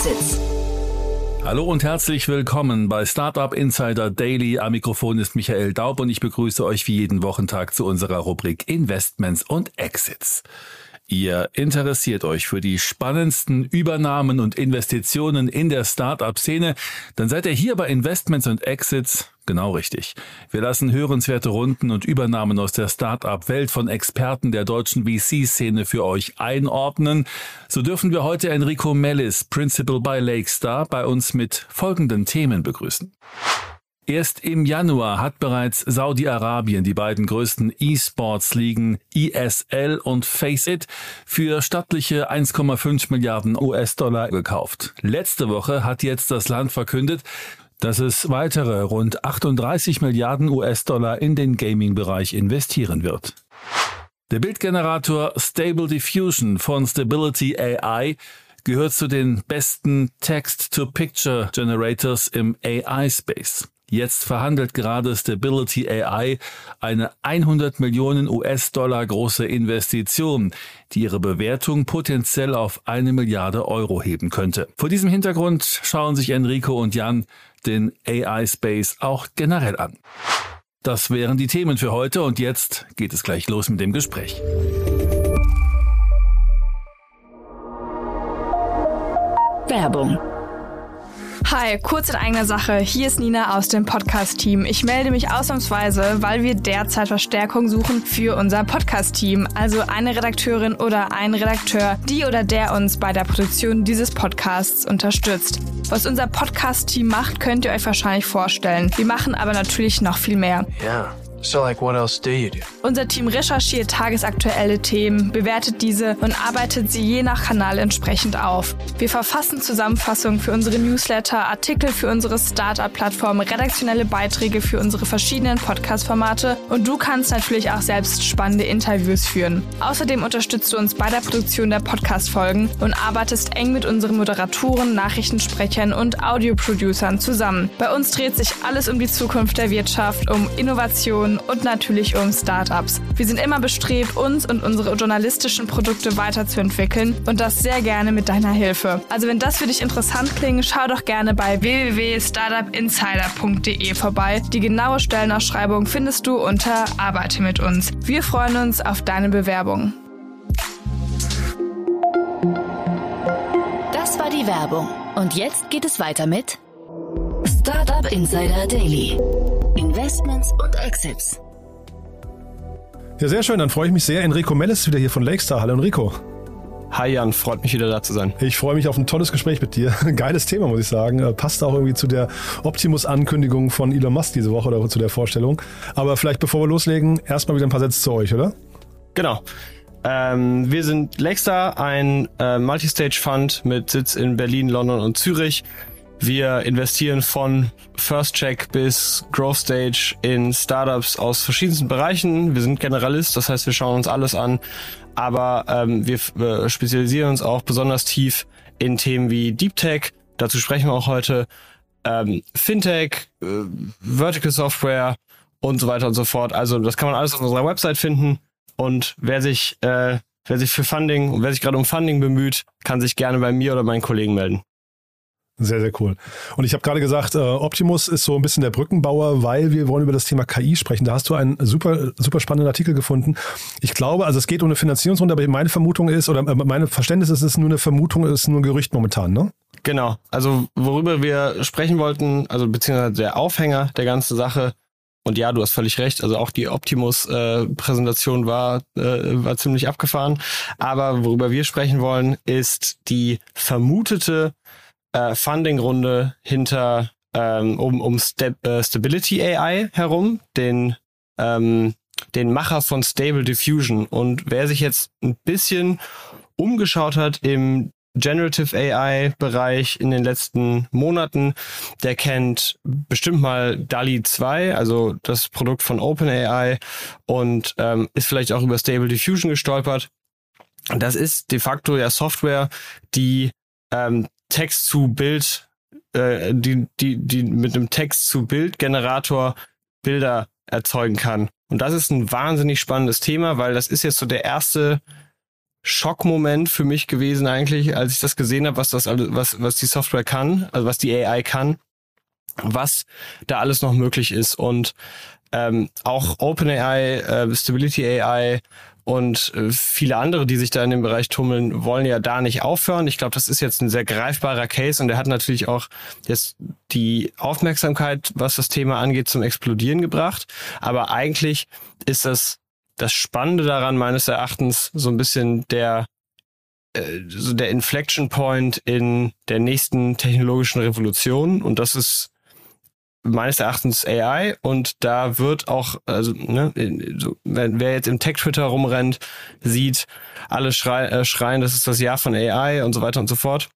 Exits. Hallo und herzlich willkommen bei Startup Insider Daily. Am Mikrofon ist Michael Daub und ich begrüße euch wie jeden Wochentag zu unserer Rubrik Investments und Exits. Ihr interessiert euch für die spannendsten Übernahmen und Investitionen in der Startup-Szene, dann seid ihr hier bei Investments und Exits genau richtig. Wir lassen hörenswerte Runden und Übernahmen aus der Startup-Welt von Experten der deutschen VC-Szene für euch einordnen. So dürfen wir heute Enrico Mellis, Principal bei Lakestar, bei uns mit folgenden Themen begrüßen. Erst im Januar hat bereits Saudi-Arabien die beiden größten E-Sports-Ligen ESL und Faceit für stattliche 1,5 Milliarden US-Dollar gekauft. Letzte Woche hat jetzt das Land verkündet, dass es weitere rund 38 Milliarden US-Dollar in den Gaming-Bereich investieren wird. Der Bildgenerator Stable Diffusion von Stability AI gehört zu den besten Text-to-Picture Generators im AI-Space. Jetzt verhandelt gerade Stability AI eine 100 Millionen US-Dollar große Investition, die ihre Bewertung potenziell auf eine Milliarde Euro heben könnte. Vor diesem Hintergrund schauen sich Enrico und Jan den AI-Space auch generell an. Das wären die Themen für heute und jetzt geht es gleich los mit dem Gespräch. Werbung Hi, kurz in eigener Sache. Hier ist Nina aus dem Podcast-Team. Ich melde mich ausnahmsweise, weil wir derzeit Verstärkung suchen für unser Podcast-Team. Also eine Redakteurin oder ein Redakteur, die oder der uns bei der Produktion dieses Podcasts unterstützt. Was unser Podcast-Team macht, könnt ihr euch wahrscheinlich vorstellen. Wir machen aber natürlich noch viel mehr. Ja. So, like, what else do you do? Unser Team recherchiert tagesaktuelle Themen, bewertet diese und arbeitet sie je nach Kanal entsprechend auf. Wir verfassen Zusammenfassungen für unsere Newsletter, Artikel für unsere Startup-Plattform, redaktionelle Beiträge für unsere verschiedenen Podcast-Formate und du kannst natürlich auch selbst spannende Interviews führen. Außerdem unterstützt du uns bei der Produktion der Podcast-Folgen und arbeitest eng mit unseren Moderatoren, Nachrichtensprechern und Audio-Producern zusammen. Bei uns dreht sich alles um die Zukunft der Wirtschaft, um Innovation, Innovationen und natürlich um Startups. Wir sind immer bestrebt, uns und unsere journalistischen Produkte weiterzuentwickeln und das sehr gerne mit deiner Hilfe. Also wenn das für dich interessant klingt, schau doch gerne bei www.startupinsider.de vorbei. Die genaue Stellenausschreibung findest du unter Arbeite mit uns. Wir freuen uns auf deine Bewerbung. Das war die Werbung. Und jetzt geht es weiter mit Startup Insider Daily. Investments und Exits. Ja, sehr schön. Dann freue ich mich sehr. Enrico Mellis wieder hier von Lakestar. Hallo Enrico. Hi Jan, freut mich wieder da zu sein. Ich freue mich auf ein tolles Gespräch mit dir. Geiles Thema, muss ich sagen. Äh, passt auch irgendwie zu der Optimus-Ankündigung von Elon Musk diese Woche oder zu der Vorstellung. Aber vielleicht bevor wir loslegen, erstmal wieder ein paar Sätze zu euch, oder? Genau. Ähm, wir sind Lakestar, ein äh, Multistage-Fund mit Sitz in Berlin, London und Zürich. Wir investieren von First Check bis Growth Stage in Startups aus verschiedensten Bereichen. Wir sind Generalist, das heißt, wir schauen uns alles an, aber ähm, wir äh, spezialisieren uns auch besonders tief in Themen wie Deep Tech. Dazu sprechen wir auch heute. Ähm, Fintech, äh, Vertical Software und so weiter und so fort. Also das kann man alles auf unserer Website finden. Und wer sich, äh, wer sich für Funding und wer sich gerade um Funding bemüht, kann sich gerne bei mir oder meinen Kollegen melden. Sehr, sehr cool. Und ich habe gerade gesagt, äh, Optimus ist so ein bisschen der Brückenbauer, weil wir wollen über das Thema KI sprechen. Da hast du einen super, super spannenden Artikel gefunden. Ich glaube, also es geht um eine Finanzierungsrunde, aber meine Vermutung ist, oder äh, meine Verständnis ist, es ist nur eine Vermutung, es ist nur ein Gerücht momentan, ne? Genau. Also worüber wir sprechen wollten, also beziehungsweise der Aufhänger der ganzen Sache, und ja, du hast völlig recht. Also auch die Optimus-Präsentation äh, war, äh, war ziemlich abgefahren. Aber worüber wir sprechen wollen, ist die vermutete äh, Funding-Runde hinter ähm, um, um Sta äh, Stability AI herum, den, ähm, den Macher von Stable Diffusion. Und wer sich jetzt ein bisschen umgeschaut hat im Generative AI Bereich in den letzten Monaten, der kennt bestimmt mal DALI 2, also das Produkt von OpenAI und ähm, ist vielleicht auch über Stable Diffusion gestolpert. Das ist de facto ja Software, die ähm, Text zu Bild, äh, die, die, die mit einem Text zu Bildgenerator Bilder erzeugen kann. Und das ist ein wahnsinnig spannendes Thema, weil das ist jetzt so der erste Schockmoment für mich gewesen eigentlich, als ich das gesehen habe, was das was, was die Software kann, also was die AI kann, was da alles noch möglich ist. Und ähm, auch OpenAI, äh, Stability AI und äh, viele andere, die sich da in dem Bereich tummeln, wollen ja da nicht aufhören. Ich glaube, das ist jetzt ein sehr greifbarer Case und der hat natürlich auch jetzt die Aufmerksamkeit, was das Thema angeht, zum Explodieren gebracht. Aber eigentlich ist das das Spannende daran meines Erachtens so ein bisschen der äh, so der Inflection Point in der nächsten technologischen Revolution und das ist meines Erachtens AI und da wird auch, also ne, so, wer jetzt im Tech-Twitter rumrennt, sieht, alle schrei äh, schreien, das ist das Jahr von AI und so weiter und so fort.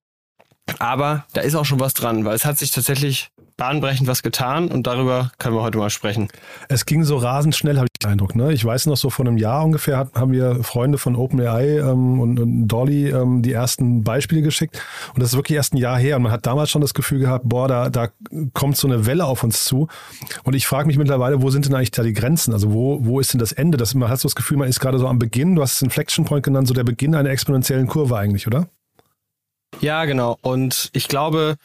Aber da ist auch schon was dran, weil es hat sich tatsächlich bahnbrechend was getan und darüber können wir heute mal sprechen. Es ging so rasend schnell, habe ich den Eindruck. Ne? Ich weiß noch, so vor einem Jahr ungefähr haben wir Freunde von OpenAI ähm, und, und Dolly ähm, die ersten Beispiele geschickt. Und das ist wirklich erst ein Jahr her. Und man hat damals schon das Gefühl gehabt, boah, da, da kommt so eine Welle auf uns zu. Und ich frage mich mittlerweile, wo sind denn eigentlich da die Grenzen? Also wo, wo ist denn das Ende? Das, man hat so das Gefühl, man ist gerade so am Beginn, du hast es Inflection Point genannt, so der Beginn einer exponentiellen Kurve eigentlich, oder? Ja, genau. Und ich glaube,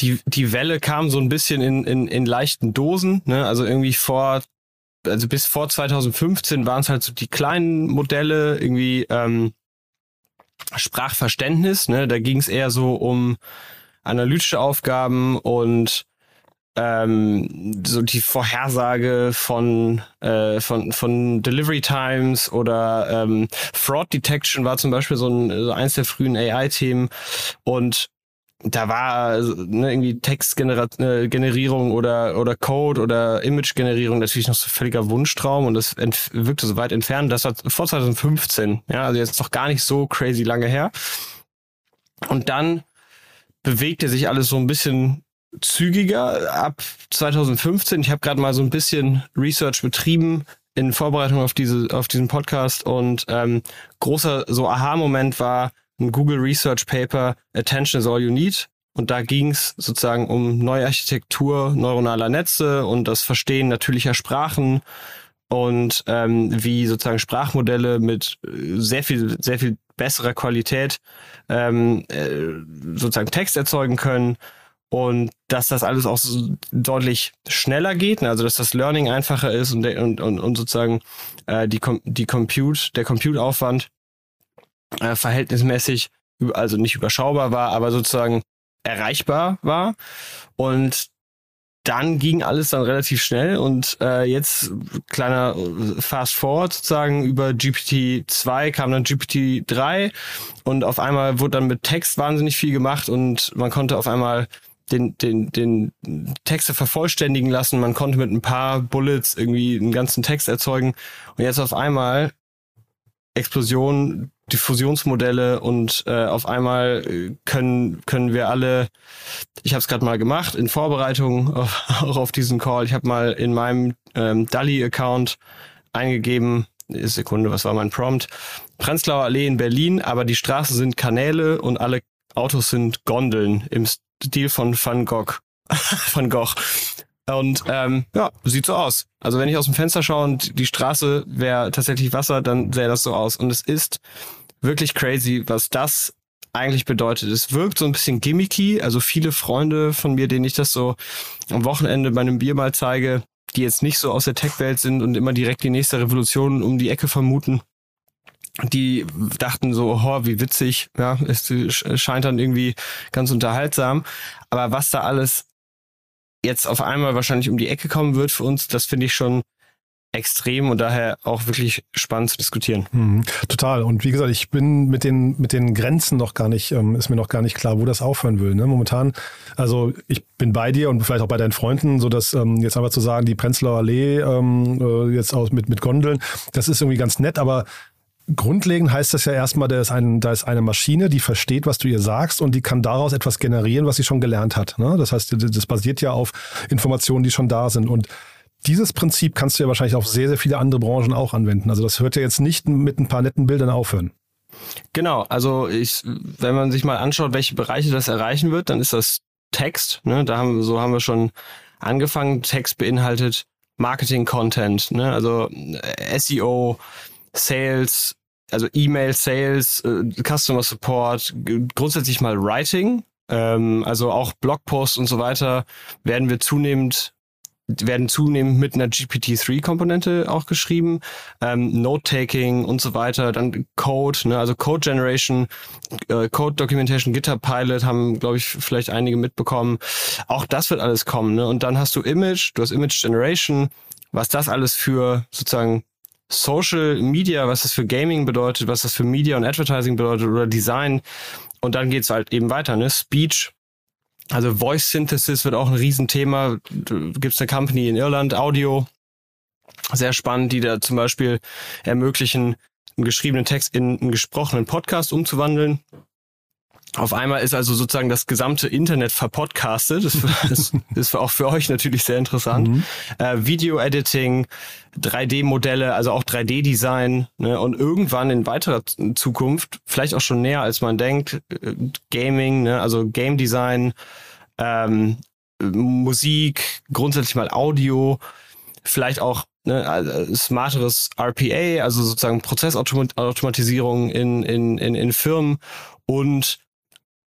die, die Welle kam so ein bisschen in, in, in leichten Dosen. Ne? Also irgendwie vor, also bis vor 2015 waren es halt so die kleinen Modelle, irgendwie ähm, Sprachverständnis. Ne? Da ging es eher so um analytische Aufgaben und ähm, so die Vorhersage von, äh, von, von Delivery Times oder ähm, Fraud Detection war zum Beispiel so, ein, so eins der frühen AI-Themen. Und da war ne, irgendwie Textgenerierung oder oder Code oder Image-Generierung natürlich noch so völliger Wunschtraum und das wirkte so weit entfernt. Das war vor 2015, ja, also jetzt doch gar nicht so crazy lange her. Und dann bewegte sich alles so ein bisschen zügiger ab 2015. Ich habe gerade mal so ein bisschen Research betrieben in Vorbereitung auf diese auf diesen Podcast und ähm, großer so Aha-Moment war ein Google Research Paper Attention is all you need. Und da ging es sozusagen um Neuarchitektur neuronaler Netze und das Verstehen natürlicher Sprachen und ähm, wie sozusagen Sprachmodelle mit äh, sehr viel, sehr viel besserer Qualität ähm, äh, sozusagen Text erzeugen können und dass das alles auch deutlich schneller geht, ne? also dass das Learning einfacher ist und, und, und, sozusagen äh, die, die Compute, der Compute-Aufwand äh, verhältnismäßig, also nicht überschaubar war, aber sozusagen erreichbar war. Und dann ging alles dann relativ schnell und äh, jetzt kleiner äh, Fast Forward sozusagen über GPT-2 kam dann GPT-3 und auf einmal wurde dann mit Text wahnsinnig viel gemacht und man konnte auf einmal den, den, den Texte vervollständigen lassen, man konnte mit ein paar Bullets irgendwie einen ganzen Text erzeugen und jetzt auf einmal Explosion Diffusionsmodelle und äh, auf einmal äh, können können wir alle ich habe es gerade mal gemacht in Vorbereitung auf, auch auf diesen Call ich habe mal in meinem ähm, Dali Account eingegeben Sekunde was war mein Prompt Prenzlauer Allee in Berlin aber die Straßen sind Kanäle und alle Autos sind Gondeln im Stil von Van Gogh Van Gogh und ähm, ja, sieht so aus. Also wenn ich aus dem Fenster schaue und die Straße wäre tatsächlich Wasser, dann sähe das so aus. Und es ist wirklich crazy, was das eigentlich bedeutet. Es wirkt so ein bisschen gimmicky. Also viele Freunde von mir, denen ich das so am Wochenende bei einem Bier mal zeige, die jetzt nicht so aus der Tech-Welt sind und immer direkt die nächste Revolution um die Ecke vermuten, die dachten so, oh, wie witzig, ja, es scheint dann irgendwie ganz unterhaltsam. Aber was da alles jetzt auf einmal wahrscheinlich um die Ecke kommen wird für uns, das finde ich schon extrem und daher auch wirklich spannend zu diskutieren. Mhm, total. Und wie gesagt, ich bin mit den, mit den Grenzen noch gar nicht, ähm, ist mir noch gar nicht klar, wo das aufhören will. Ne? Momentan, also ich bin bei dir und vielleicht auch bei deinen Freunden, so dass ähm, jetzt aber zu sagen, die Prenzlauer Allee ähm, äh, jetzt aus mit, mit Gondeln, das ist irgendwie ganz nett, aber Grundlegend heißt das ja erstmal, da ist, ein, da ist eine Maschine, die versteht, was du ihr sagst und die kann daraus etwas generieren, was sie schon gelernt hat. Ne? Das heißt, das basiert ja auf Informationen, die schon da sind. Und dieses Prinzip kannst du ja wahrscheinlich auf sehr, sehr viele andere Branchen auch anwenden. Also das hört ja jetzt nicht mit ein paar netten Bildern aufhören. Genau, also ich, wenn man sich mal anschaut, welche Bereiche das erreichen wird, dann ist das Text. Ne? Da haben, so haben wir schon angefangen. Text beinhaltet Marketing-Content, ne? also SEO, Sales, also E-Mail, Sales, äh, Customer Support, grundsätzlich mal Writing, ähm, also auch Blogposts und so weiter werden wir zunehmend werden zunehmend mit einer GPT-3-Komponente auch geschrieben, ähm, Note-Taking und so weiter, dann Code, ne, also Code Generation, äh, Code Documentation, GitHub Pilot haben, glaube ich, vielleicht einige mitbekommen. Auch das wird alles kommen, ne? Und dann hast du Image, du hast Image Generation, was das alles für sozusagen Social Media, was das für Gaming bedeutet, was das für Media und Advertising bedeutet oder Design. Und dann geht's halt eben weiter, ne? Speech, also Voice Synthesis wird auch ein Riesenthema. Gibt es eine Company in Irland, Audio, sehr spannend, die da zum Beispiel ermöglichen, einen geschriebenen Text in einen gesprochenen Podcast umzuwandeln. Auf einmal ist also sozusagen das gesamte Internet verpodcastet. Das, das ist auch für euch natürlich sehr interessant. Mhm. Äh, Video-Editing, 3D-Modelle, also auch 3D-Design ne? und irgendwann in weiterer Zukunft, vielleicht auch schon näher als man denkt, äh, Gaming, ne? also Game Design, ähm, Musik, grundsätzlich mal Audio, vielleicht auch ne, also smarteres RPA, also sozusagen Prozessautomatisierung in, in, in, in Firmen und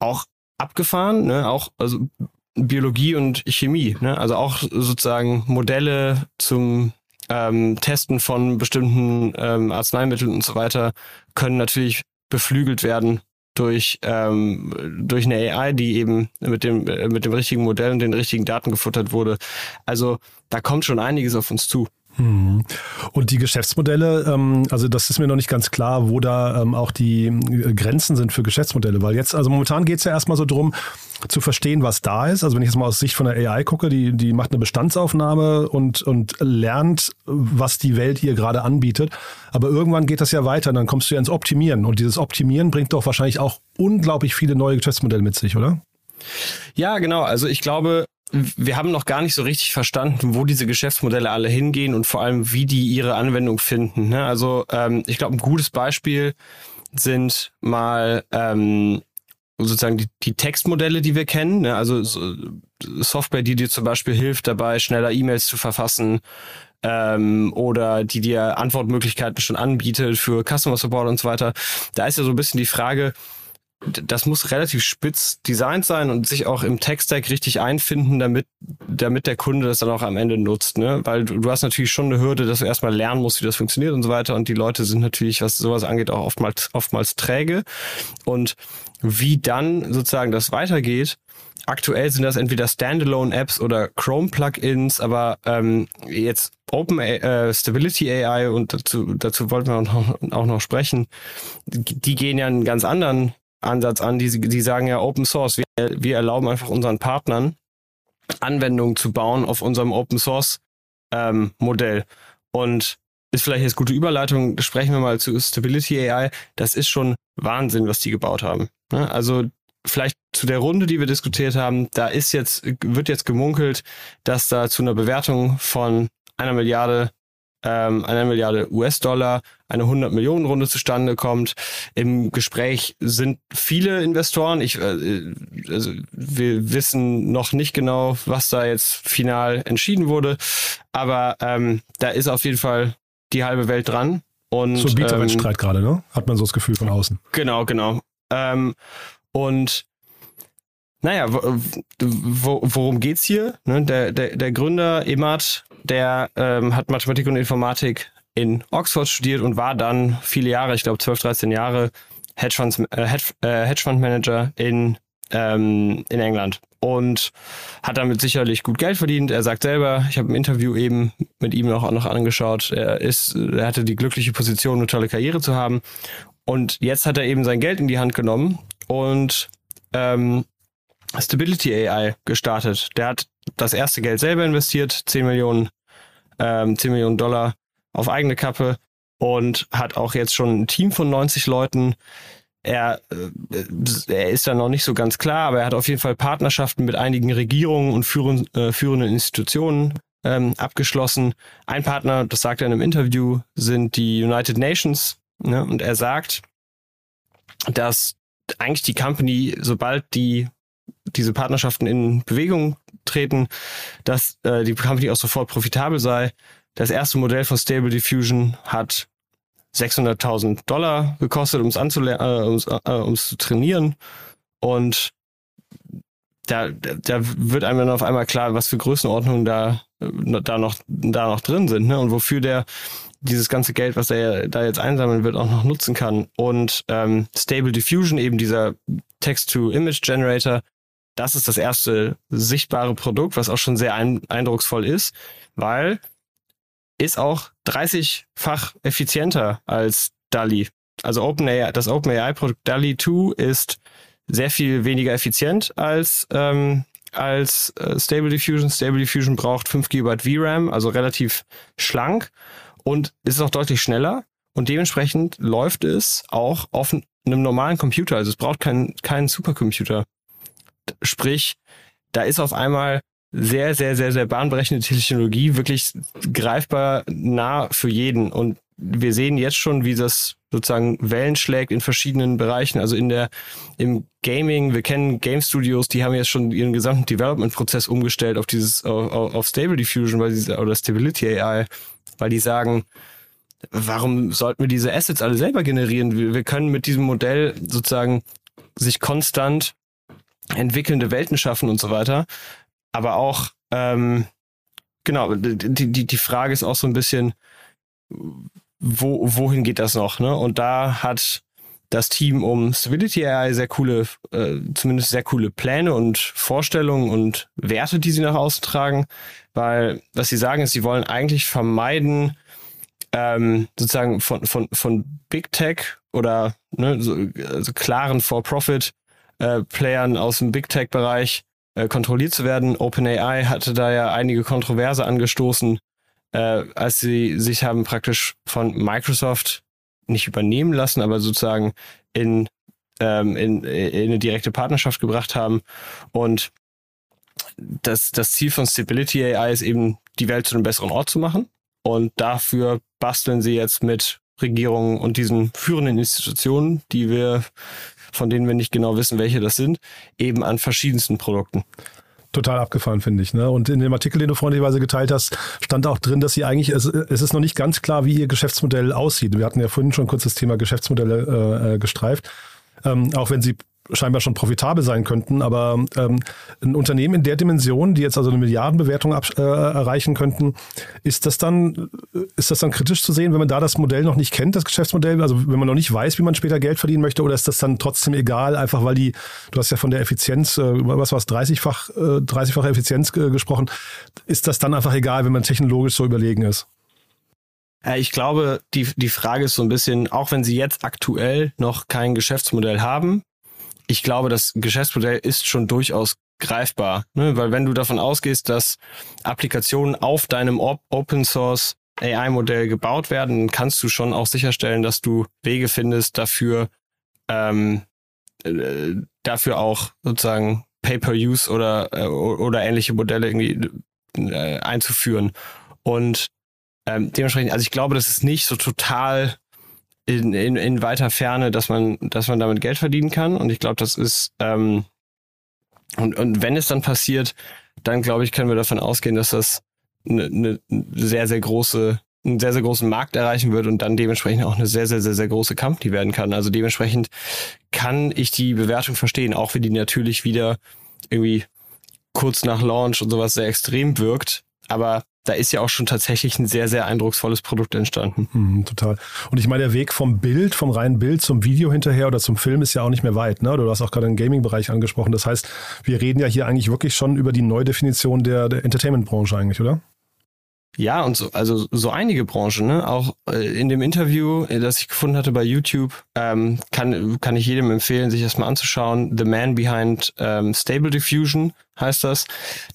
auch abgefahren, ne? auch also Biologie und Chemie, ne? also auch sozusagen Modelle zum ähm, Testen von bestimmten ähm, Arzneimitteln und so weiter können natürlich beflügelt werden durch ähm, durch eine AI, die eben mit dem äh, mit dem richtigen Modell und den richtigen Daten gefuttert wurde. Also da kommt schon einiges auf uns zu. Und die Geschäftsmodelle, ähm, also das ist mir noch nicht ganz klar, wo da ähm, auch die äh, Grenzen sind für Geschäftsmodelle, weil jetzt, also momentan geht es ja erstmal so drum, zu verstehen, was da ist. Also wenn ich jetzt mal aus Sicht von der AI gucke, die, die macht eine Bestandsaufnahme und, und lernt, was die Welt ihr gerade anbietet. Aber irgendwann geht das ja weiter, dann kommst du ja ins Optimieren. Und dieses Optimieren bringt doch wahrscheinlich auch unglaublich viele neue Geschäftsmodelle mit sich, oder? Ja, genau. Also ich glaube, wir haben noch gar nicht so richtig verstanden, wo diese Geschäftsmodelle alle hingehen und vor allem, wie die ihre Anwendung finden. Ne? Also ähm, ich glaube, ein gutes Beispiel sind mal ähm, sozusagen die, die Textmodelle, die wir kennen. Ne? Also so Software, die dir zum Beispiel hilft, dabei schneller E-Mails zu verfassen ähm, oder die dir Antwortmöglichkeiten schon anbietet für Customer Support und so weiter. Da ist ja so ein bisschen die Frage, das muss relativ spitz designt sein und sich auch im Tech-Stack richtig einfinden, damit, damit der Kunde das dann auch am Ende nutzt, ne? Weil du, du hast natürlich schon eine Hürde, dass du erstmal lernen musst, wie das funktioniert und so weiter. Und die Leute sind natürlich, was sowas angeht, auch oftmals, oftmals träge. Und wie dann sozusagen das weitergeht, aktuell sind das entweder Standalone-Apps oder Chrome-Plugins, aber ähm, jetzt Open äh, Stability AI und dazu, dazu wollten wir auch noch, auch noch sprechen, die gehen ja einen ganz anderen Ansatz an. Die, die sagen ja Open Source. Wir, wir erlauben einfach unseren Partnern, Anwendungen zu bauen auf unserem Open Source ähm, Modell. Und ist vielleicht jetzt gute Überleitung, sprechen wir mal zu Stability AI. Das ist schon Wahnsinn, was die gebaut haben. Ne? Also vielleicht zu der Runde, die wir diskutiert haben, da ist jetzt, wird jetzt gemunkelt, dass da zu einer Bewertung von einer Milliarde ähm, einer Milliarde US-Dollar eine 100 Millionen Runde zustande kommt. Im Gespräch sind viele Investoren. Ich, äh, also wir wissen noch nicht genau, was da jetzt final entschieden wurde, aber ähm, da ist auf jeden Fall die halbe Welt dran. Und, so ein Bieterwettstreit ähm, gerade, ne? Hat man so das Gefühl von außen. Genau, genau. Ähm, und naja, wo, worum geht's hier? Ne, der, der, der Gründer Emad, der ähm, hat Mathematik und Informatik in Oxford studiert und war dann viele Jahre, ich glaube 12, 13 Jahre, Hedgefonds, äh, Hedge, äh, Hedgefondsmanager in, ähm, in England und hat damit sicherlich gut Geld verdient. Er sagt selber, ich habe ein Interview eben mit ihm auch noch angeschaut, er ist, er hatte die glückliche Position, eine tolle Karriere zu haben und jetzt hat er eben sein Geld in die Hand genommen und ähm, Stability AI gestartet. Der hat das erste Geld selber investiert, 10 Millionen, ähm, 10 Millionen Dollar auf eigene Kappe und hat auch jetzt schon ein Team von 90 Leuten. Er, äh, er ist da noch nicht so ganz klar, aber er hat auf jeden Fall Partnerschaften mit einigen Regierungen und führen, äh, führenden Institutionen ähm, abgeschlossen. Ein Partner, das sagt er in einem Interview, sind die United Nations. Ne? Und er sagt, dass eigentlich die Company, sobald die diese Partnerschaften in Bewegung treten, dass äh, die Company auch sofort profitabel sei. Das erste Modell von Stable Diffusion hat 600.000 Dollar gekostet, um es äh, äh, zu trainieren. Und da, da wird einem dann auf einmal klar, was für Größenordnungen da, da noch, da noch drin sind, ne? Und wofür der dieses ganze Geld, was er da jetzt einsammeln wird, auch noch nutzen kann. Und ähm, Stable Diffusion, eben dieser Text-to-Image-Generator, das ist das erste sichtbare Produkt, was auch schon sehr ein, eindrucksvoll ist, weil ist auch 30-fach effizienter als DALI. Also OpenAI, das OpenAI-Produkt DALI 2 ist sehr viel weniger effizient als, ähm, als äh, Stable Diffusion. Stable Diffusion braucht 5 GB VRAM, also relativ schlank und ist auch deutlich schneller. Und dementsprechend läuft es auch auf einem normalen Computer. Also es braucht keinen, keinen Supercomputer. Sprich, da ist auf einmal sehr, sehr, sehr, sehr bahnbrechende Technologie wirklich greifbar nah für jeden. Und wir sehen jetzt schon, wie das sozusagen Wellen schlägt in verschiedenen Bereichen. Also in der, im Gaming, wir kennen Game Studios, die haben jetzt schon ihren gesamten Development-Prozess umgestellt auf dieses, auf, auf Stable Diffusion, weil sie, oder Stability AI, weil die sagen, warum sollten wir diese Assets alle selber generieren? Wir, wir können mit diesem Modell sozusagen sich konstant entwickelnde Welten schaffen und so weiter. Aber auch, ähm, genau, die, die, die Frage ist auch so ein bisschen, wo, wohin geht das noch? Ne? Und da hat das Team um Stability AI sehr coole, äh, zumindest sehr coole Pläne und Vorstellungen und Werte, die sie nach außen tragen, weil was sie sagen ist, sie wollen eigentlich vermeiden, ähm, sozusagen von, von, von Big Tech oder ne, so, also klaren For-Profit äh, Playern aus dem Big Tech-Bereich äh, kontrolliert zu werden. OpenAI hatte da ja einige Kontroverse angestoßen, äh, als sie sich haben praktisch von Microsoft nicht übernehmen lassen, aber sozusagen in, ähm, in, in eine direkte Partnerschaft gebracht haben. Und das, das Ziel von Stability AI ist eben, die Welt zu einem besseren Ort zu machen. Und dafür basteln sie jetzt mit Regierungen und diesen führenden Institutionen, die wir von denen wir nicht genau wissen, welche das sind, eben an verschiedensten Produkten. Total abgefahren, finde ich. Ne? Und in dem Artikel, den du freundlicherweise geteilt hast, stand auch drin, dass sie eigentlich, es, es ist noch nicht ganz klar, wie ihr Geschäftsmodell aussieht. Wir hatten ja vorhin schon kurz das Thema Geschäftsmodelle äh, gestreift. Ähm, auch wenn sie scheinbar schon profitabel sein könnten. Aber ähm, ein Unternehmen in der Dimension, die jetzt also eine Milliardenbewertung äh, erreichen könnten, ist das dann ist das dann kritisch zu sehen, wenn man da das Modell noch nicht kennt, das Geschäftsmodell, also wenn man noch nicht weiß, wie man später Geld verdienen möchte, oder ist das dann trotzdem egal, einfach weil die, du hast ja von der Effizienz, äh, was war es, 30-fach, äh, 30-fache Effizienz äh, gesprochen, ist das dann einfach egal, wenn man technologisch so überlegen ist? Ich glaube, die, die Frage ist so ein bisschen, auch wenn Sie jetzt aktuell noch kein Geschäftsmodell haben, ich glaube, das Geschäftsmodell ist schon durchaus greifbar, ne? weil wenn du davon ausgehst, dass Applikationen auf deinem Open Source AI-Modell gebaut werden, kannst du schon auch sicherstellen, dass du Wege findest, dafür ähm, äh, dafür auch sozusagen Pay-per-Use oder äh, oder ähnliche Modelle irgendwie äh, einzuführen. Und ähm, dementsprechend, also ich glaube, das ist nicht so total in, in, in weiter Ferne, dass man, dass man damit Geld verdienen kann. Und ich glaube, das ist, ähm, und, und wenn es dann passiert, dann glaube ich, können wir davon ausgehen, dass das eine, eine sehr, sehr große, einen sehr, sehr großen Markt erreichen wird und dann dementsprechend auch eine sehr, sehr, sehr, sehr große Company werden kann. Also dementsprechend kann ich die Bewertung verstehen, auch wenn die natürlich wieder irgendwie kurz nach Launch und sowas sehr extrem wirkt. Aber da ist ja auch schon tatsächlich ein sehr, sehr eindrucksvolles Produkt entstanden. Mhm, total. Und ich meine, der Weg vom Bild, vom reinen Bild zum Video hinterher oder zum Film ist ja auch nicht mehr weit. Ne? Du hast auch gerade den Gaming-Bereich angesprochen. Das heißt, wir reden ja hier eigentlich wirklich schon über die Neudefinition der, der Entertainment-Branche eigentlich, oder? Ja, und so, also so einige Branchen, ne? Auch äh, in dem Interview, äh, das ich gefunden hatte bei YouTube, ähm, kann, kann ich jedem empfehlen, sich das mal anzuschauen. The Man Behind ähm, Stable Diffusion heißt das.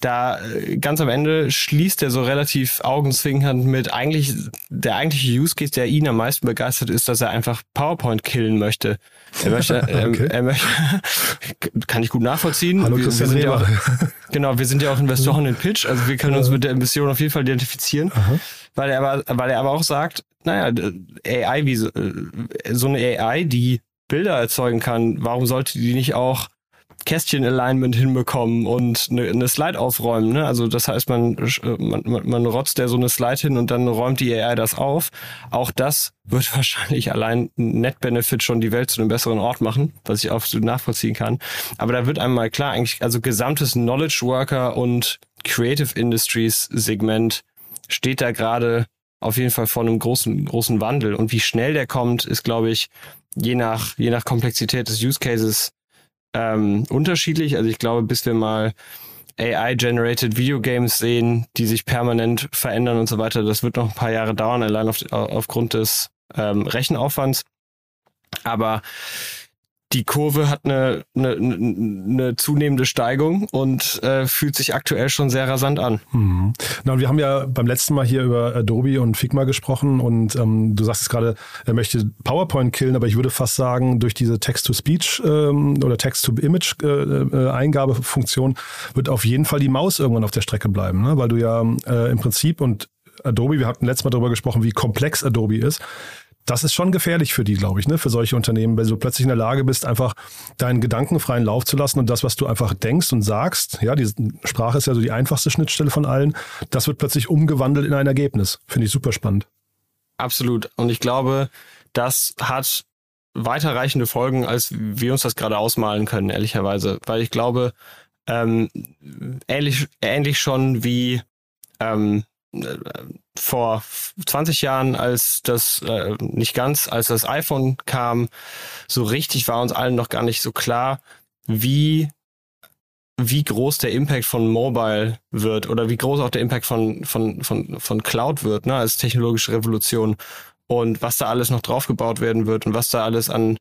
Da äh, ganz am Ende schließt er so relativ augenzwinkernd mit eigentlich, der eigentliche Use Case, der ihn am meisten begeistert, ist, dass er einfach PowerPoint killen möchte. Er möchte, okay. er, er möchte kann ich gut nachvollziehen. Hallo wir, wir ja auch, Genau, wir sind ja auch Investoren in Pitch, also wir können uns mit der Mission auf jeden Fall identifizieren, Aha. weil er aber, weil er aber auch sagt, naja, AI wie so, so eine AI, die Bilder erzeugen kann, warum sollte die nicht auch Kästchen-Alignment hinbekommen und eine, eine Slide aufräumen. Ne? Also das heißt, man, man, man rotzt der so eine Slide hin und dann räumt die AI das auf. Auch das wird wahrscheinlich allein Net-Benefit schon die Welt zu einem besseren Ort machen, was ich absolut nachvollziehen kann. Aber da wird einmal klar, eigentlich, also gesamtes Knowledge Worker und Creative Industries Segment steht da gerade auf jeden Fall vor einem großen, großen Wandel. Und wie schnell der kommt, ist, glaube ich, je nach, je nach Komplexität des Use Cases ähm, unterschiedlich. Also ich glaube, bis wir mal AI-generated Videogames sehen, die sich permanent verändern und so weiter, das wird noch ein paar Jahre dauern, allein auf, aufgrund des ähm, Rechenaufwands. Aber die Kurve hat eine, eine, eine zunehmende Steigung und äh, fühlt sich aktuell schon sehr rasant an. Mhm. Na, und wir haben ja beim letzten Mal hier über Adobe und Figma gesprochen und ähm, du sagst es gerade, er möchte PowerPoint killen, aber ich würde fast sagen, durch diese Text-to-Speech ähm, oder Text-to-Image-Eingabefunktion äh, äh, wird auf jeden Fall die Maus irgendwann auf der Strecke bleiben, ne? weil du ja äh, im Prinzip und Adobe, wir hatten letztes Mal darüber gesprochen, wie komplex Adobe ist das ist schon gefährlich für die, glaube ich, ne, für solche Unternehmen, wenn du plötzlich in der Lage bist, einfach deinen Gedanken freien Lauf zu lassen und das, was du einfach denkst und sagst, ja, die Sprache ist ja so die einfachste Schnittstelle von allen, das wird plötzlich umgewandelt in ein Ergebnis. Finde ich super spannend. Absolut. Und ich glaube, das hat weiterreichende Folgen, als wir uns das gerade ausmalen können, ehrlicherweise. Weil ich glaube, ähm, ähnlich, ähnlich schon wie ähm, vor 20 Jahren, als das, äh, nicht ganz, als das iPhone kam, so richtig war uns allen noch gar nicht so klar, wie, wie groß der Impact von Mobile wird oder wie groß auch der Impact von, von, von, von Cloud wird, ne, als technologische Revolution. Und was da alles noch draufgebaut werden wird und was da alles an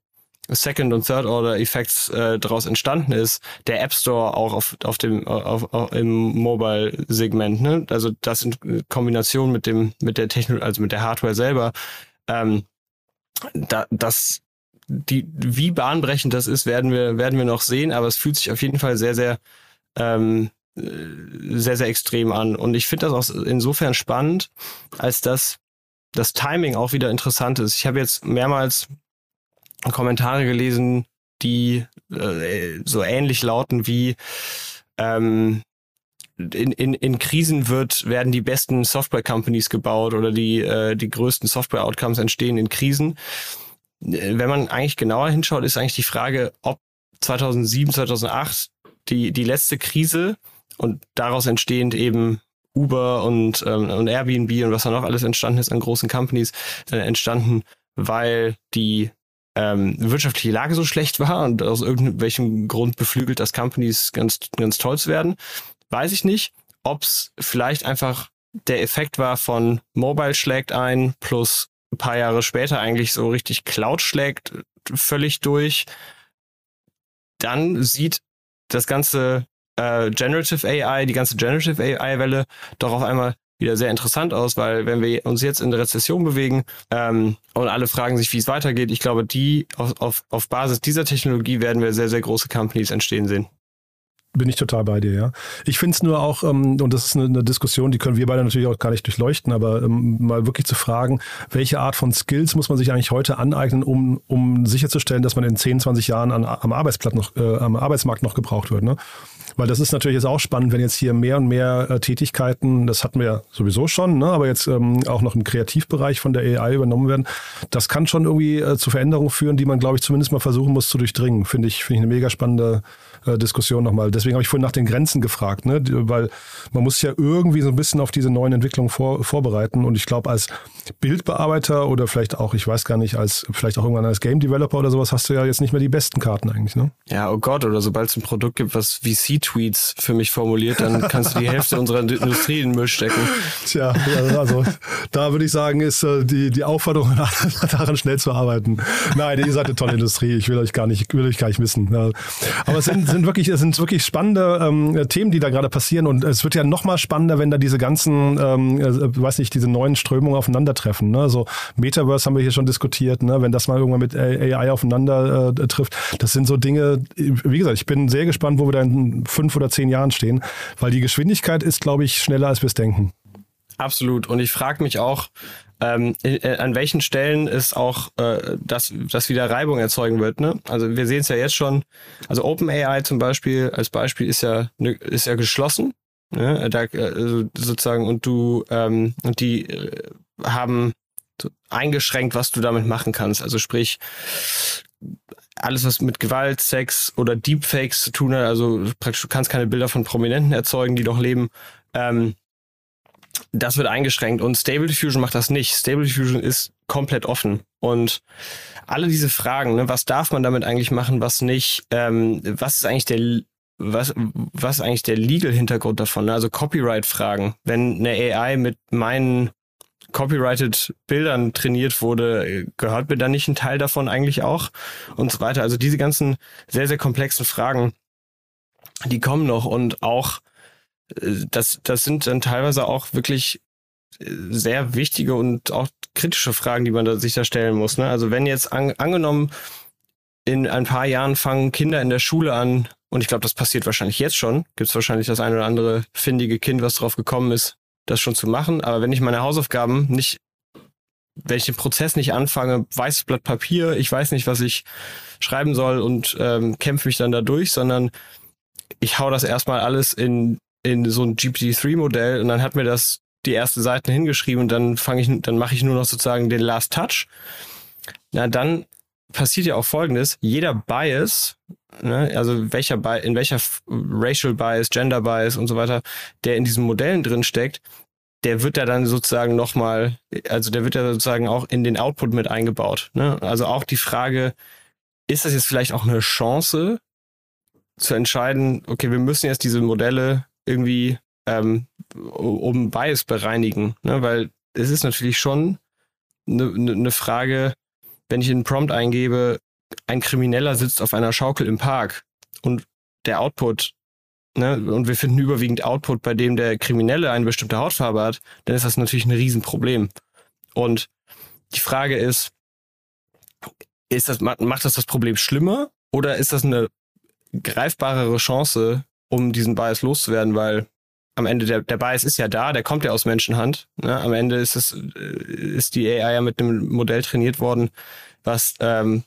Second- und Third-Order-Effects äh, daraus entstanden ist, der App Store auch auf, auf dem auf, auf, im Mobile-Segment, ne? Also das in Kombination mit dem mit der Technologie, also mit der Hardware selber, ähm, da, das die wie bahnbrechend das ist, werden wir werden wir noch sehen, aber es fühlt sich auf jeden Fall sehr sehr ähm, sehr sehr extrem an und ich finde das auch insofern spannend, als dass das Timing auch wieder interessant ist. Ich habe jetzt mehrmals Kommentare gelesen, die äh, so ähnlich lauten wie ähm, in, in, in Krisen wird, werden die besten Software-Companies gebaut oder die, äh, die größten Software-Outcomes entstehen in Krisen. Äh, wenn man eigentlich genauer hinschaut, ist eigentlich die Frage, ob 2007, 2008 die, die letzte Krise und daraus entstehend eben Uber und, ähm, und Airbnb und was da noch alles entstanden ist an großen Companies, äh, entstanden, weil die ähm, wirtschaftliche Lage so schlecht war und aus irgendwelchem Grund beflügelt das Companies ganz, ganz toll zu werden, weiß ich nicht. Ob es vielleicht einfach der Effekt war von Mobile schlägt ein plus ein paar Jahre später eigentlich so richtig Cloud schlägt völlig durch. Dann sieht das ganze äh, Generative AI, die ganze Generative AI-Welle doch auf einmal wieder sehr interessant aus, weil wenn wir uns jetzt in der Rezession bewegen ähm, und alle fragen sich, wie es weitergeht, ich glaube, die auf, auf, auf Basis dieser Technologie werden wir sehr, sehr große Companies entstehen sehen bin ich total bei dir, ja. Ich finde es nur auch, ähm, und das ist eine, eine, Diskussion, die können wir beide natürlich auch gar nicht durchleuchten, aber ähm, mal wirklich zu fragen, welche Art von Skills muss man sich eigentlich heute aneignen, um, um sicherzustellen, dass man in 10, 20 Jahren an, am, Arbeitsplatz noch, äh, am Arbeitsmarkt noch gebraucht wird. Ne? Weil das ist natürlich jetzt auch spannend, wenn jetzt hier mehr und mehr äh, Tätigkeiten, das hatten wir ja sowieso schon, ne, aber jetzt ähm, auch noch im Kreativbereich von der AI übernommen werden. Das kann schon irgendwie äh, zu Veränderungen führen, die man, glaube ich, zumindest mal versuchen muss zu durchdringen. Finde ich, finde ich eine mega spannende äh, Diskussion nochmal. Deswegen habe ich vorhin nach den Grenzen gefragt, ne? weil man muss ja irgendwie so ein bisschen auf diese neuen Entwicklungen vor, vorbereiten. Und ich glaube, als Bildbearbeiter oder vielleicht auch, ich weiß gar nicht, als vielleicht auch irgendwann als Game Developer oder sowas hast du ja jetzt nicht mehr die besten Karten eigentlich. Ne? Ja, oh Gott, oder sobald es ein Produkt gibt, was VC-Tweets für mich formuliert, dann kannst du die Hälfte unserer Industrie in den Müll stecken. Tja, also da würde ich sagen, ist äh, die, die Aufforderung daran schnell zu arbeiten. Nein, ihr seid eine tolle Industrie. Ich will euch gar nicht, will euch gar nicht missen. Aber es sind, sind wirklich, es sind wirklich spannende ähm, Themen, die da gerade passieren und es wird ja noch mal spannender, wenn da diese ganzen, ähm, äh, weiß nicht, diese neuen Strömungen aufeinandertreffen. Ne? So Metaverse haben wir hier schon diskutiert, ne? wenn das mal irgendwann mit AI aufeinander äh, trifft. Das sind so Dinge, wie gesagt, ich bin sehr gespannt, wo wir da in fünf oder zehn Jahren stehen, weil die Geschwindigkeit ist, glaube ich, schneller als wir es denken. Absolut. Und ich frage mich auch, ähm, äh, an welchen Stellen es auch äh, das, das wieder Reibung erzeugen wird. Ne? Also wir sehen es ja jetzt schon, also OpenAI zum Beispiel als Beispiel ist ja ne, ist ja geschlossen. Ne? Da, also sozusagen und du und die haben eingeschränkt, was du damit machen kannst. Also sprich, alles, was mit Gewalt, Sex oder Deepfakes zu tun hat, also praktisch du kannst keine Bilder von Prominenten erzeugen, die doch leben, ähm, das wird eingeschränkt und Stable Diffusion macht das nicht. Stable Diffusion ist komplett offen und alle diese Fragen, ne, was darf man damit eigentlich machen, was nicht, ähm, was ist eigentlich der was, was ist eigentlich der Legal-Hintergrund davon? Also Copyright-Fragen. Wenn eine AI mit meinen copyrighted Bildern trainiert wurde, gehört mir dann nicht ein Teil davon eigentlich auch und so weiter. Also diese ganzen sehr, sehr komplexen Fragen, die kommen noch und auch das, das sind dann teilweise auch wirklich äh, sehr wichtige und auch kritische Fragen, die man da, sich da stellen muss. Ne? Also wenn jetzt an, angenommen, in ein paar Jahren fangen Kinder in der Schule an, und ich glaube, das passiert wahrscheinlich jetzt schon, gibt es wahrscheinlich das ein oder andere findige Kind, was drauf gekommen ist, das schon zu machen. Aber wenn ich meine Hausaufgaben nicht, wenn ich den Prozess nicht anfange, weißes Blatt Papier, ich weiß nicht, was ich schreiben soll und ähm, kämpfe mich dann da durch, sondern ich hau das erstmal alles in, in so ein GPT-3-Modell und dann hat mir das die erste Seiten hingeschrieben und dann fange ich, dann mache ich nur noch sozusagen den Last Touch. Na, dann passiert ja auch folgendes. Jeder Bias, ne, also welcher in welcher Racial Bias, Gender Bias und so weiter, der in diesen Modellen drin steckt, der wird da dann sozusagen nochmal, also der wird ja sozusagen auch in den Output mit eingebaut. Ne? Also auch die Frage, ist das jetzt vielleicht auch eine Chance zu entscheiden, okay, wir müssen jetzt diese Modelle irgendwie ähm, um Bias bereinigen, ne? weil es ist natürlich schon eine, eine Frage, wenn ich einen Prompt eingebe, ein Krimineller sitzt auf einer Schaukel im Park und der Output, ne, und wir finden überwiegend Output, bei dem der Kriminelle eine bestimmte Hautfarbe hat, dann ist das natürlich ein Riesenproblem. Und die Frage ist, ist das, macht das das Problem schlimmer oder ist das eine greifbarere Chance, um diesen Bias loszuwerden, weil am Ende der, der Bias ist ja da, der kommt ja aus Menschenhand. Ne? Am Ende ist es, äh, ist die AI ja mit einem Modell trainiert worden, was ähm,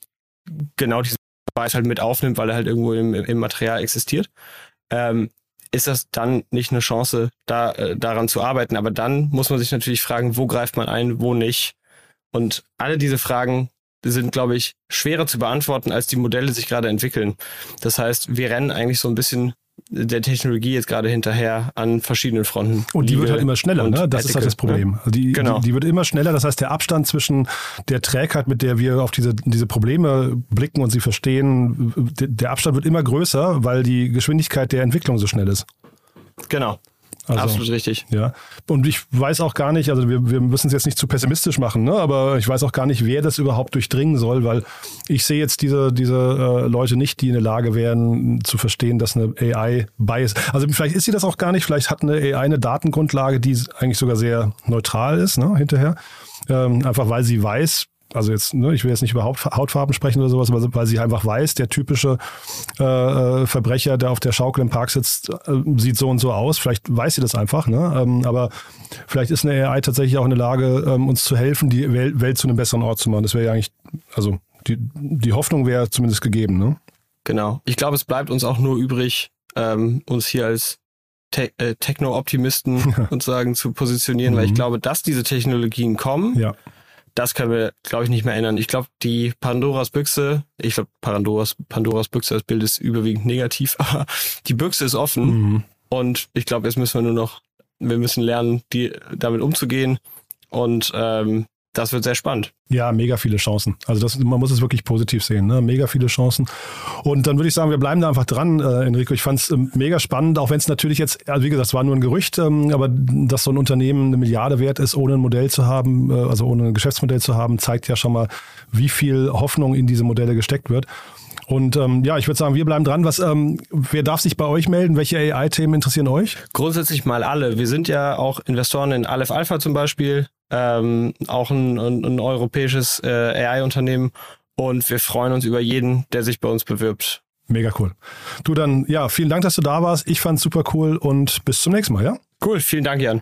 genau diesen Bias halt mit aufnimmt, weil er halt irgendwo im, im Material existiert. Ähm, ist das dann nicht eine Chance, da äh, daran zu arbeiten? Aber dann muss man sich natürlich fragen, wo greift man ein, wo nicht. Und alle diese Fragen sind, glaube ich, schwerer zu beantworten, als die Modelle sich gerade entwickeln. Das heißt, wir rennen eigentlich so ein bisschen der Technologie jetzt gerade hinterher an verschiedenen Fronten. Und die wird halt immer schneller, ne? Das ethical, ist halt das Problem. Ne? Die, genau. die, die, wird immer schneller. Das heißt, der Abstand zwischen der Trägheit, mit der wir auf diese, diese Probleme blicken und sie verstehen, der Abstand wird immer größer, weil die Geschwindigkeit der Entwicklung so schnell ist. Genau. Also, Absolut richtig. Ja. Und ich weiß auch gar nicht, also wir, wir müssen es jetzt nicht zu pessimistisch machen, ne? aber ich weiß auch gar nicht, wer das überhaupt durchdringen soll, weil ich sehe jetzt diese, diese äh, Leute nicht, die in der Lage wären zu verstehen, dass eine AI bias. Also vielleicht ist sie das auch gar nicht, vielleicht hat eine AI eine Datengrundlage, die eigentlich sogar sehr neutral ist, ne, hinterher. Ähm, einfach weil sie weiß, also jetzt, ne, ich will jetzt nicht über Hautfarben sprechen oder sowas, weil sie einfach weiß, der typische äh, äh, Verbrecher, der auf der Schaukel im Park sitzt, äh, sieht so und so aus. Vielleicht weiß sie das einfach, ne? Ähm, aber vielleicht ist eine AI tatsächlich auch in der Lage, ähm, uns zu helfen, die Welt, Welt zu einem besseren Ort zu machen. Das wäre ja eigentlich, also die, die Hoffnung wäre zumindest gegeben, ne? Genau. Ich glaube, es bleibt uns auch nur übrig, ähm, uns hier als Te äh, Techno-Optimisten sozusagen zu positionieren, mhm. weil ich mhm. glaube, dass diese Technologien kommen. Ja das können wir, glaube ich, nicht mehr ändern. Ich glaube, die Pandoras Büchse, ich glaube, Pandoras, Pandoras Büchse, das Bild ist überwiegend negativ, aber die Büchse ist offen. Mhm. Und ich glaube, jetzt müssen wir nur noch, wir müssen lernen, die, damit umzugehen. Und ähm, das wird sehr spannend. Ja, mega viele Chancen. Also das, man muss es wirklich positiv sehen. Ne? Mega viele Chancen. Und dann würde ich sagen, wir bleiben da einfach dran, äh, Enrico. Ich fand es ähm, mega spannend, auch wenn es natürlich jetzt, also wie gesagt, es war nur ein Gerücht, ähm, aber dass so ein Unternehmen eine Milliarde wert ist, ohne ein Modell zu haben, äh, also ohne ein Geschäftsmodell zu haben, zeigt ja schon mal, wie viel Hoffnung in diese Modelle gesteckt wird. Und ähm, ja, ich würde sagen, wir bleiben dran. Was, ähm, wer darf sich bei euch melden? Welche AI-Themen interessieren euch? Grundsätzlich mal alle. Wir sind ja auch Investoren in Aleph Alpha zum Beispiel, ähm, auch ein, ein, ein europäisches äh, AI-Unternehmen. Und wir freuen uns über jeden, der sich bei uns bewirbt. Mega cool. Du dann, ja, vielen Dank, dass du da warst. Ich fand's super cool und bis zum nächsten Mal, ja? Cool, vielen Dank, Jan.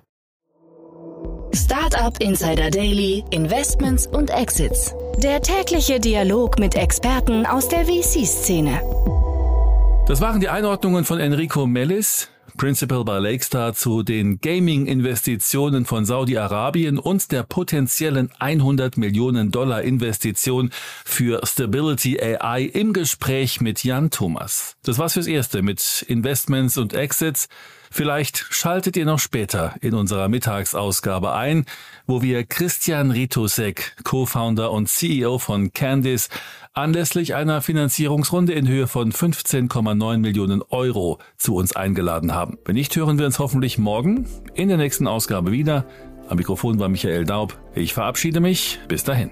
Startup Insider Daily, Investments und Exits. Der tägliche Dialog mit Experten aus der VC-Szene. Das waren die Einordnungen von Enrico Mellis, Principal bei Lakestar zu den Gaming-Investitionen von Saudi-Arabien und der potenziellen 100 Millionen Dollar Investition für Stability AI im Gespräch mit Jan Thomas. Das war's fürs Erste mit Investments und Exits. Vielleicht schaltet ihr noch später in unserer Mittagsausgabe ein, wo wir Christian Ritusek, Co-Founder und CEO von Candice, anlässlich einer Finanzierungsrunde in Höhe von 15,9 Millionen Euro zu uns eingeladen haben. Wenn nicht, hören wir uns hoffentlich morgen in der nächsten Ausgabe wieder. Am Mikrofon war Michael Daub. Ich verabschiede mich. Bis dahin.